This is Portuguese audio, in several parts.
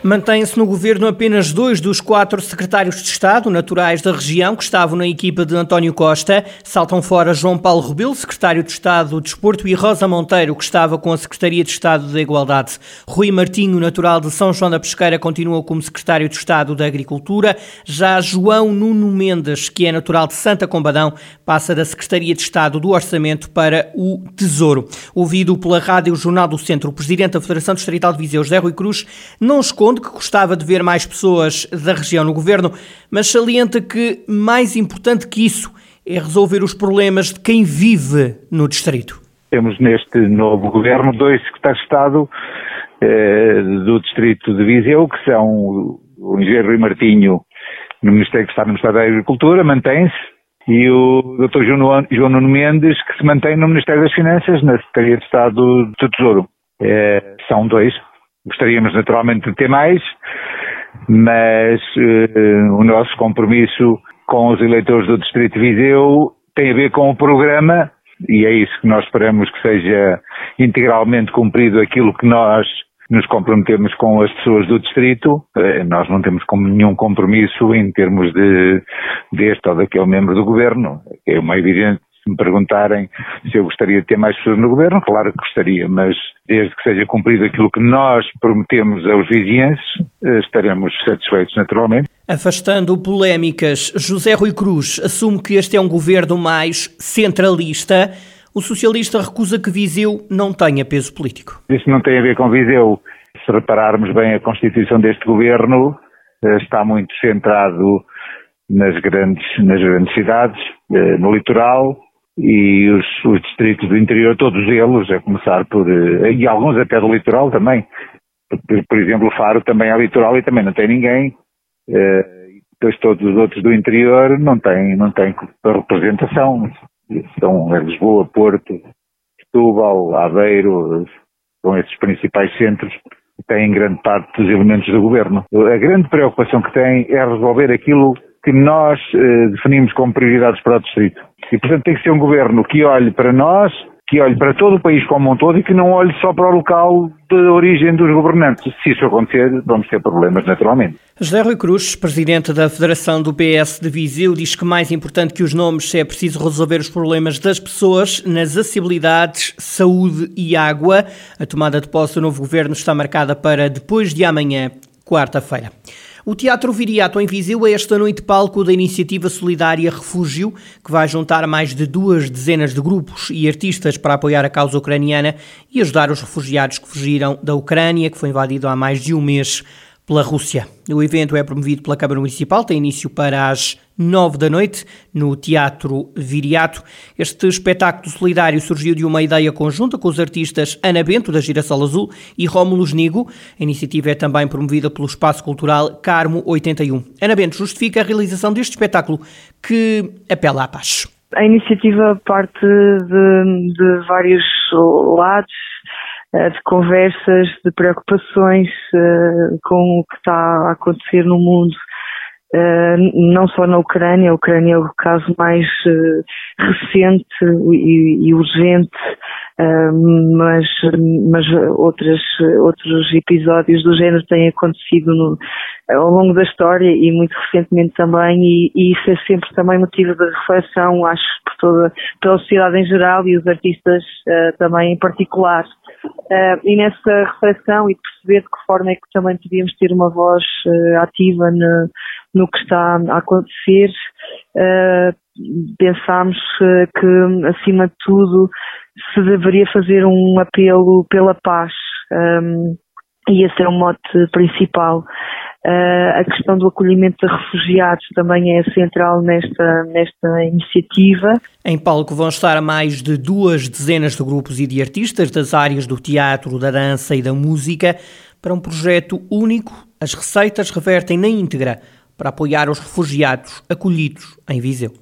Mantém-se no governo apenas dois dos quatro secretários de Estado naturais da região que estavam na equipa de António Costa. Saltam fora João Paulo Rebelo, secretário de Estado do Desporto, e Rosa Monteiro, que estava com a Secretaria de Estado da Igualdade. Rui Martinho, natural de São João da Pesqueira, continua como secretário de Estado da Agricultura. Já João Nuno Mendes, que é natural de Santa Combadão, passa da Secretaria de Estado do Orçamento para o Tesouro. Ouvido pela Rádio Jornal do Centro, o presidente da Federação Distrital de Viseu, José Rui Cruz, não esconde que gostava de ver mais pessoas da região no governo, mas salienta que mais importante que isso é resolver os problemas de quem vive no distrito. Temos neste novo governo dois secretários de Estado eh, do distrito de Viseu, que são o engenheiro Rui Martinho no Ministério que está no Ministério da Agricultura, mantém-se, e o Dr. João Nuno Mendes, que se mantém no Ministério das Finanças, na Secretaria de Estado do Tesouro. Eh, são dois Gostaríamos naturalmente de ter mais, mas uh, o nosso compromisso com os eleitores do Distrito de Viseu tem a ver com o programa e é isso que nós esperamos que seja integralmente cumprido aquilo que nós nos comprometemos com as pessoas do distrito. Eh, nós não temos nenhum compromisso em termos de deste ou daquele membro do governo. É uma evidente se me perguntarem se eu gostaria de ter mais pessoas no governo, claro que gostaria, mas desde que seja cumprido aquilo que nós prometemos aos vizinhos, eh, estaremos satisfeitos naturalmente. Afastando polémicas, José Rui Cruz assume que este é um governo mais centralista. O socialista recusa que Viseu não tenha peso político. Isso não tem a ver com Viseu. Se repararmos bem a constituição deste governo, eh, está muito centrado nas grandes, nas grandes cidades, eh, no litoral, e os, os, distritos do interior, todos eles, a começar por, eh, e alguns até do litoral também, por, por exemplo, Faro também é litoral e também não tem ninguém, uh, depois todos os outros do interior não têm, não têm representação, são Lisboa, Porto, Setúbal, Aveiro, são esses principais centros que têm grande parte dos elementos do governo. A grande preocupação que têm é resolver aquilo que nós uh, definimos como prioridades para o distrito. E, portanto, tem que ser um governo que olhe para nós, que olhe para todo o país como um todo e que não olhe só para o local de origem dos governantes. Se isso acontecer, vamos ter problemas naturalmente. José Rui Cruz, presidente da Federação do PS de Viseu, diz que mais importante que os nomes é preciso resolver os problemas das pessoas nas acessibilidades, saúde e água. A tomada de posse do novo governo está marcada para depois de amanhã, quarta-feira. O Teatro Viriato em Viseu é esta noite palco da iniciativa solidária Refúgio, que vai juntar mais de duas dezenas de grupos e artistas para apoiar a causa ucraniana e ajudar os refugiados que fugiram da Ucrânia, que foi invadido há mais de um mês pela Rússia. O evento é promovido pela Câmara Municipal, tem início para as nove da noite, no Teatro Viriato. Este espetáculo solidário surgiu de uma ideia conjunta com os artistas Ana Bento, da Girassol Azul, e Rómulo Nigo. A iniciativa é também promovida pelo Espaço Cultural Carmo 81. Ana Bento justifica a realização deste espetáculo que apela à paz. A iniciativa parte de, de vários lados, de conversas, de preocupações uh, com o que está a acontecer no mundo, uh, não só na Ucrânia, a Ucrânia é o caso mais uh, recente e, urgente, mas, mas outras, outros episódios do género têm acontecido no, ao longo da história e muito recentemente também, e, e, isso é sempre também motivo de reflexão, acho, por toda, pela sociedade em geral e os artistas também em particular. Uh, e nessa reflexão e perceber de que forma é que também podíamos ter uma voz uh, ativa no, no, que está a acontecer, uh, pensámos que, acima de tudo, se deveria fazer um apelo pela paz. Um, e esse é o mote principal. Uh, a questão do acolhimento de refugiados também é central nesta, nesta iniciativa. Em palco vão estar mais de duas dezenas de grupos e de artistas das áreas do teatro, da dança e da música para um projeto único. As receitas revertem na íntegra para apoiar os refugiados acolhidos em Viseu.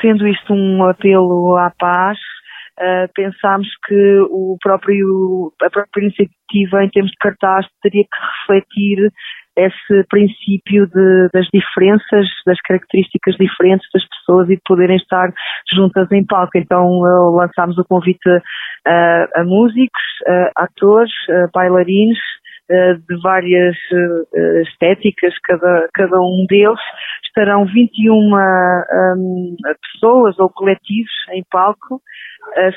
Sendo isto um apelo à paz, Uh, pensámos que o próprio, a própria iniciativa, em termos de cartaz, teria que refletir esse princípio de, das diferenças, das características diferentes das pessoas e de poderem estar juntas em palco. Então lançámos o convite a, a músicos, a atores, a bailarinos, de várias estéticas, cada, cada um deles. Estarão 21 um, pessoas ou coletivos em palco.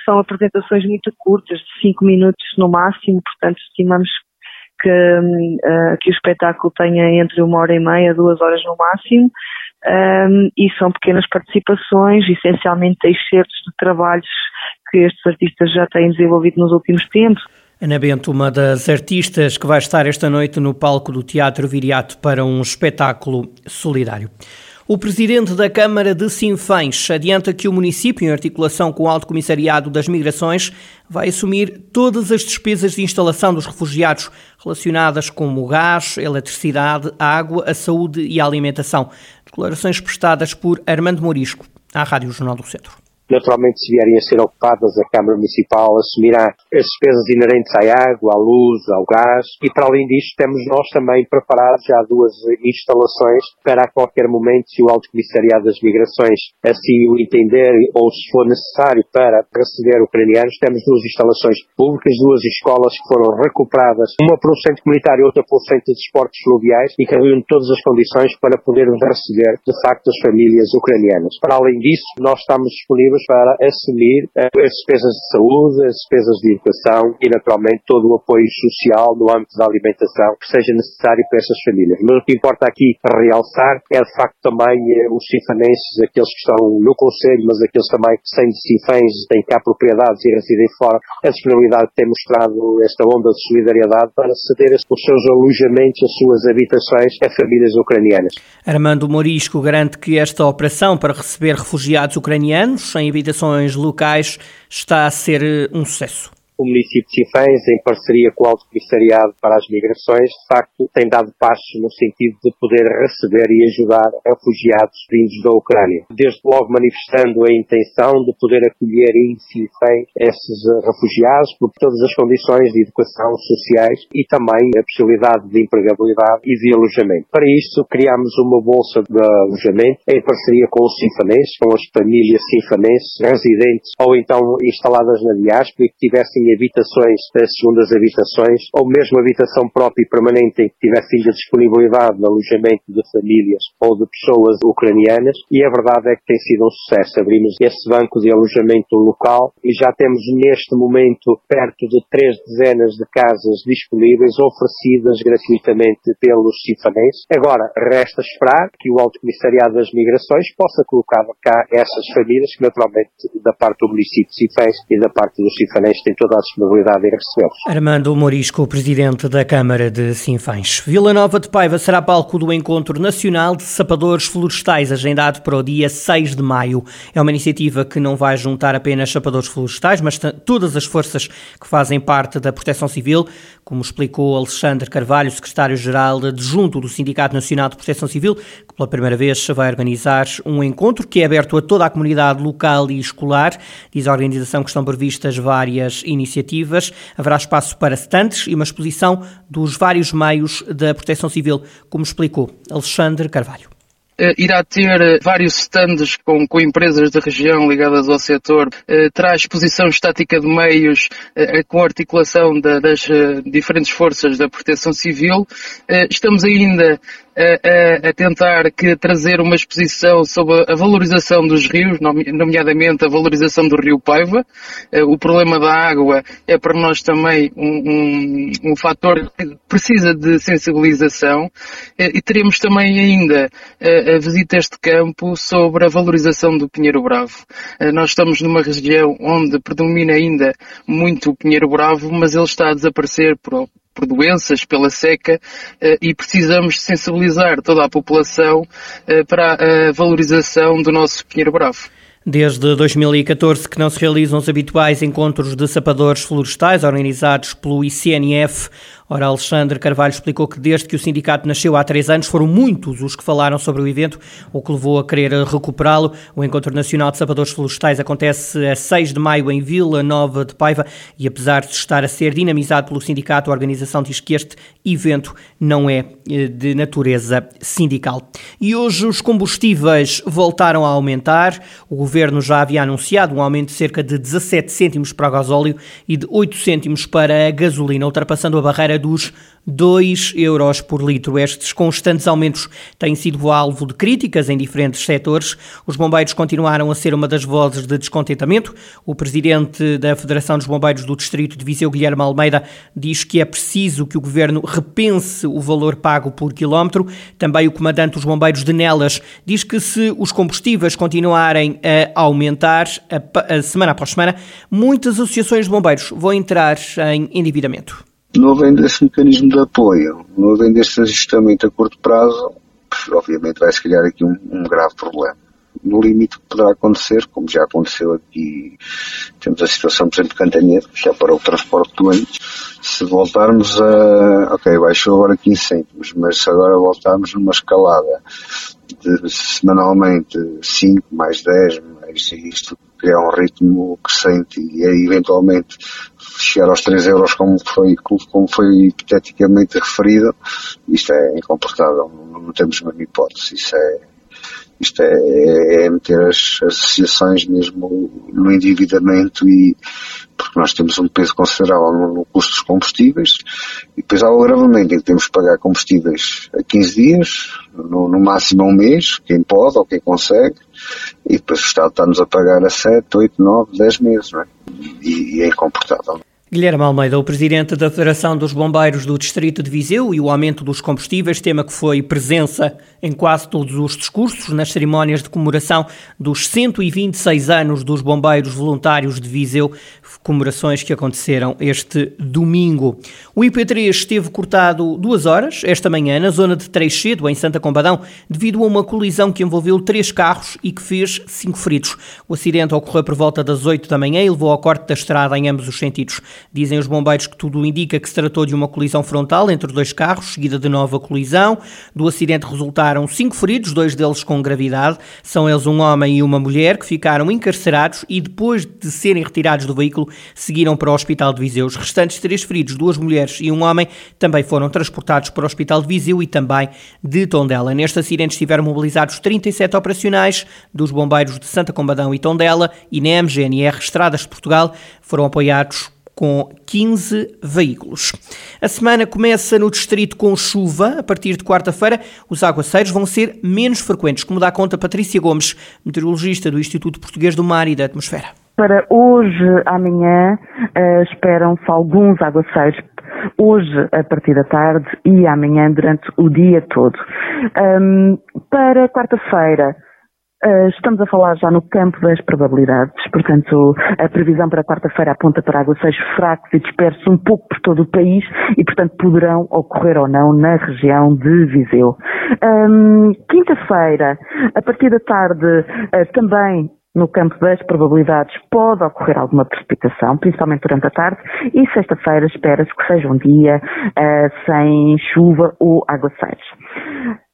são apresentações muito curtas, de 5 minutos no máximo, portanto estimamos que, uh, que o espetáculo tenha entre uma hora e meia, duas horas no máximo, um, e são pequenas participações, essencialmente excertos de trabalhos que estes artistas já têm desenvolvido nos últimos tempos. Ana Bento, uma das artistas que vai estar esta noite no palco do Teatro Viriato para um espetáculo solidário. O presidente da Câmara de Sinfãs adianta que o município, em articulação com o Alto Comissariado das Migrações, vai assumir todas as despesas de instalação dos refugiados relacionadas com o gás, eletricidade, a água, a saúde e a alimentação. Declarações prestadas por Armando Morisco, à Rádio Jornal do Centro. Naturalmente, se vierem a ser ocupadas, a Câmara Municipal assumirá as despesas inerentes à água, à luz, ao gás e, para além disto, temos nós também preparados já duas instalações para a qualquer momento, se o Alto Comissariado das Migrações assim o entender ou se for necessário para receber ucranianos, temos duas instalações públicas, duas escolas que foram recuperadas, uma para o centro comunitário e outra para o centro de esportes fluviais e que reúnem todas as condições para podermos receber, de facto, as famílias ucranianas. Para além disso, nós estamos disponíveis para assumir eh, as despesas de saúde, as despesas de educação e, naturalmente, todo o apoio social no âmbito da alimentação que seja necessário para essas famílias. Mas o que importa aqui realçar é, de facto, também eh, os cifanenses, aqueles que estão no Conselho, mas aqueles também que, sem cifães, têm cá propriedades e residem fora, a disponibilidade que tem mostrado esta onda de solidariedade para ceder os seus alojamentos, as suas habitações a famílias ucranianas. Armando Morisco garante que esta operação para receber refugiados ucranianos em habitações locais está a ser eh, um sucesso o município de Sinfãs, em parceria com o Alto Comissariado para as Migrações, de facto tem dado passos no sentido de poder receber e ajudar refugiados vindos da Ucrânia. Desde logo manifestando a intenção de poder acolher em Sinfãs esses refugiados por todas as condições de educação sociais e também a possibilidade de empregabilidade e de alojamento. Para isto, criámos uma bolsa de alojamento em parceria com os sinfanenses, com as famílias sinfanenses residentes ou então instaladas na diáspora e que tivessem habitações, segundas habitações, ou mesmo habitação própria e permanente em que tivesse ainda disponibilidade de alojamento de famílias ou de pessoas ucranianas, e a verdade é que tem sido um sucesso. Abrimos esse banco de alojamento local e já temos neste momento perto de três dezenas de casas disponíveis oferecidas gratuitamente pelos cifanenses. Agora, resta esperar que o Alto Comissariado das Migrações possa colocar cá essas famílias que naturalmente da parte do município de Cifães e da parte dos cifanenses têm toda a disponibilidade em recebê-los. Armando Morisco, presidente da Câmara de Sinfãs. Vila Nova de Paiva será palco do Encontro Nacional de Sapadores Florestais, agendado para o dia 6 de maio. É uma iniciativa que não vai juntar apenas sapadores florestais, mas todas as forças que fazem parte da Proteção Civil, como explicou Alexandre Carvalho, secretário-geral adjunto do Sindicato Nacional de Proteção Civil, que pela primeira vez vai organizar um encontro que é aberto a toda a comunidade local e escolar. Diz a organização que estão previstas várias iniciativas. Haverá espaço para stands e uma exposição dos vários meios da Proteção Civil, como explicou Alexandre Carvalho irá ter uh, vários stands com, com, empresas da região ligadas ao setor, uh, terá exposição estática de meios com articulação da, das diferentes forças da proteção civil. estamos ainda a, a, tentar que trazer uma exposição sobre a valorização dos rios, nomeadamente a valorização do rio Paiva. O problema da água é para nós também um, um, um fator que precisa de sensibilização e teremos também ainda visitas de campo sobre a valorização do pinheiro bravo. Eh, nós estamos numa região onde predomina ainda muito o pinheiro bravo, mas ele está a desaparecer por, por doenças, pela seca, eh, e precisamos sensibilizar toda a população eh, para a valorização do nosso pinheiro bravo. Desde 2014 que não se realizam os habituais encontros de sapadores florestais organizados pelo ICNF, Ora, Alexandre Carvalho explicou que desde que o sindicato nasceu há três anos foram muitos os que falaram sobre o evento, o que levou a querer recuperá-lo. O Encontro Nacional de Sapadores Florestais acontece a 6 de maio em Vila Nova de Paiva e apesar de estar a ser dinamizado pelo sindicato, a organização diz que este evento não é eh, de natureza sindical. E hoje os combustíveis voltaram a aumentar. O governo já havia anunciado um aumento de cerca de 17 cêntimos para o gasóleo e de 8 cêntimos para a gasolina, ultrapassando a barreira dos 2 euros por litro. Estes constantes aumentos têm sido alvo de críticas em diferentes setores. Os bombeiros continuaram a ser uma das vozes de descontentamento. O presidente da Federação dos Bombeiros do Distrito de Viseu, Guilherme Almeida, diz que é preciso que o governo repense o valor pago por quilómetro. Também o comandante dos bombeiros de Nelas diz que se os combustíveis continuarem a aumentar a, a semana após semana, muitas associações de bombeiros vão entrar em endividamento não havendo esse mecanismo de apoio, não havendo este ajustamento a curto prazo, obviamente vai-se criar aqui um, um, grave problema. No limite poderá acontecer, como já aconteceu aqui, temos a situação, por exemplo, de Cantanhedo, que já para o transporte doentes, se voltarmos a, ok, baixou agora 15 cêntimos, mas se agora voltarmos numa escalada de semanalmente 5, mais 10, mais isto, criar um ritmo crescente e aí eventualmente chegar aos 3 euros como foi, como foi hipoteticamente referido, isto é incomportável, não, temos mesmo hipótese, isso é, isto é, é, é meter as associações mesmo no endividamento e porque nós temos um peso considerável no, no custo dos combustíveis e depois há o agravamento em que temos que pagar combustíveis a 15 dias, no, no máximo a um mês, quem pode ou quem consegue, e depois o Estado está-nos a pagar a 7, 8, 9, 10 meses, não é? E, e é incomportável. Guilherme Almeida, o presidente da Federação dos Bombeiros do Distrito de Viseu e o aumento dos combustíveis, tema que foi presença em quase todos os discursos nas cerimónias de comemoração dos 126 anos dos Bombeiros Voluntários de Viseu, comemorações que aconteceram este domingo. O IP3 esteve cortado duas horas esta manhã na zona de Treixedo, em Santa Combadão, devido a uma colisão que envolveu três carros e que fez cinco feridos. O acidente ocorreu por volta das 8 da manhã e levou ao corte da estrada em ambos os sentidos. Dizem os bombeiros que tudo indica que se tratou de uma colisão frontal entre dois carros, seguida de nova colisão. Do acidente resultaram cinco feridos, dois deles com gravidade. São eles um homem e uma mulher que ficaram encarcerados e, depois de serem retirados do veículo, seguiram para o Hospital de Viseu. Os restantes três feridos, duas mulheres e um homem, também foram transportados para o Hospital de Viseu e também de Tondela. Neste acidente estiveram mobilizados 37 operacionais dos bombeiros de Santa Combadão e Tondela, INEM, GNR, Estradas de Portugal, foram apoiados com 15 veículos. A semana começa no distrito com chuva. A partir de quarta-feira, os aguaceiros vão ser menos frequentes, como dá conta Patrícia Gomes, meteorologista do Instituto Português do Mar e da Atmosfera. Para hoje, amanhã, uh, esperam-se alguns aguaceiros hoje a partir da tarde e amanhã durante o dia todo. Um, para quarta-feira, Uh, estamos a falar já no campo das probabilidades, portanto, a previsão para quarta-feira aponta para aguaceiros fracos e dispersos um pouco por todo o país e, portanto, poderão ocorrer ou não na região de Viseu. Um, Quinta-feira, a partir da tarde, uh, também no campo das probabilidades pode ocorrer alguma precipitação, principalmente durante a tarde, e sexta-feira espera-se que seja um dia uh, sem chuva ou aguaceiros.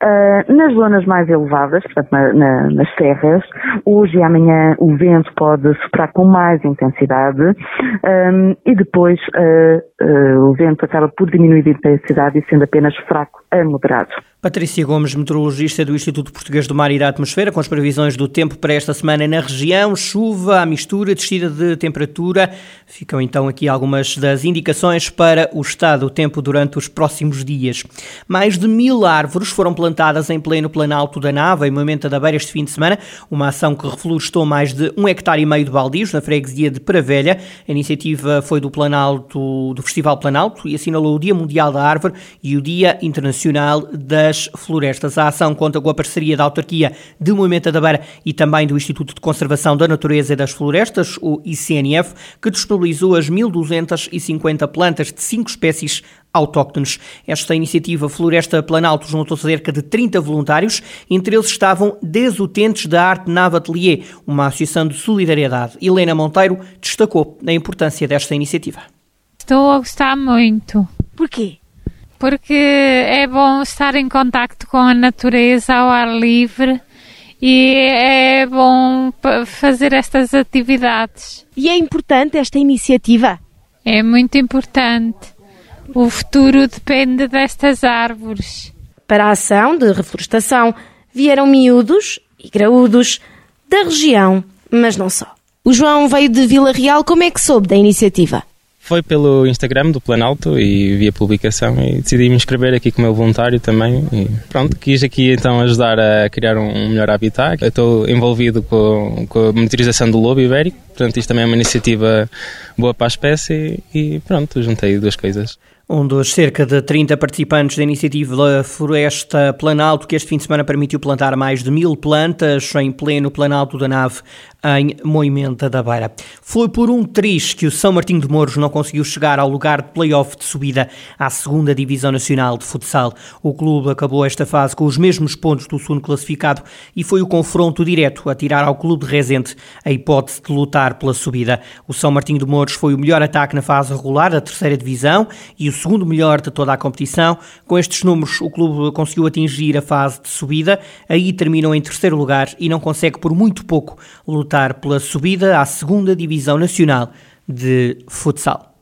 Uh, nas zonas mais elevadas, portanto na, na, nas serras, hoje e amanhã o vento pode soprar com mais intensidade um, e depois uh, uh, o vento acaba por diminuir de intensidade e sendo apenas fraco a moderado. Patrícia Gomes, meteorologista do Instituto Português do Mar e da Atmosfera, com as previsões do tempo para esta semana na região, chuva, mistura, descida de temperatura. Ficam então aqui algumas das indicações para o estado do tempo durante os próximos dias. Mais de mil árvores foram plantadas em pleno Planalto da Nava, em Moimenta da Beira, este fim de semana, uma ação que reflorestou mais de um hectare e meio de baldios na freguesia de Paravelha. A iniciativa foi do Planalto, do Festival Planalto e assinalou o Dia Mundial da Árvore e o Dia Internacional das florestas. A ação conta com a parceria da autarquia de Moimenta da Beira e também do Instituto de Conservação da Natureza e das Florestas, o ICNF, que disponibilizou as 1.250 plantas de cinco espécies autóctones. Esta iniciativa Floresta Planalto juntou cerca de 30 voluntários, entre eles estavam 10 utentes da Arte Nava Atelier, uma associação de solidariedade. Helena Monteiro destacou a importância desta iniciativa. Estou a gostar muito. Porquê? porque é bom estar em contacto com a natureza ao ar livre e é bom fazer estas atividades. E é importante esta iniciativa? É muito importante. O futuro depende destas árvores. Para a ação de reflorestação vieram miúdos e graúdos da região, mas não só. O João veio de Vila Real, como é que soube da iniciativa? Foi pelo Instagram do Planalto e vi a publicação e decidi me inscrever aqui como meu voluntário também. E pronto, quis aqui então ajudar a criar um melhor habitat. Eu estou envolvido com, com a monitorização do lobo ibérico, portanto isto também é uma iniciativa boa para a espécie e pronto, juntei duas coisas. Um dos cerca de 30 participantes da iniciativa Floresta Planalto, que este fim de semana permitiu plantar mais de mil plantas em pleno Planalto da Nave, em Moimenta da Beira. Foi por um triz que o São Martinho de Mouros não conseguiu chegar ao lugar de play-off de subida à segunda Divisão Nacional de Futsal. O clube acabou esta fase com os mesmos pontos do segundo classificado e foi o confronto direto a tirar ao clube de Rezende a hipótese de lutar pela subida. O São Martinho de Mouros foi o melhor ataque na fase regular da terceira divisão e o segundo melhor de toda a competição. Com estes números, o clube conseguiu atingir a fase de subida, aí terminou em terceiro lugar e não consegue por muito pouco pela subida à segunda Divisão Nacional de Futsal.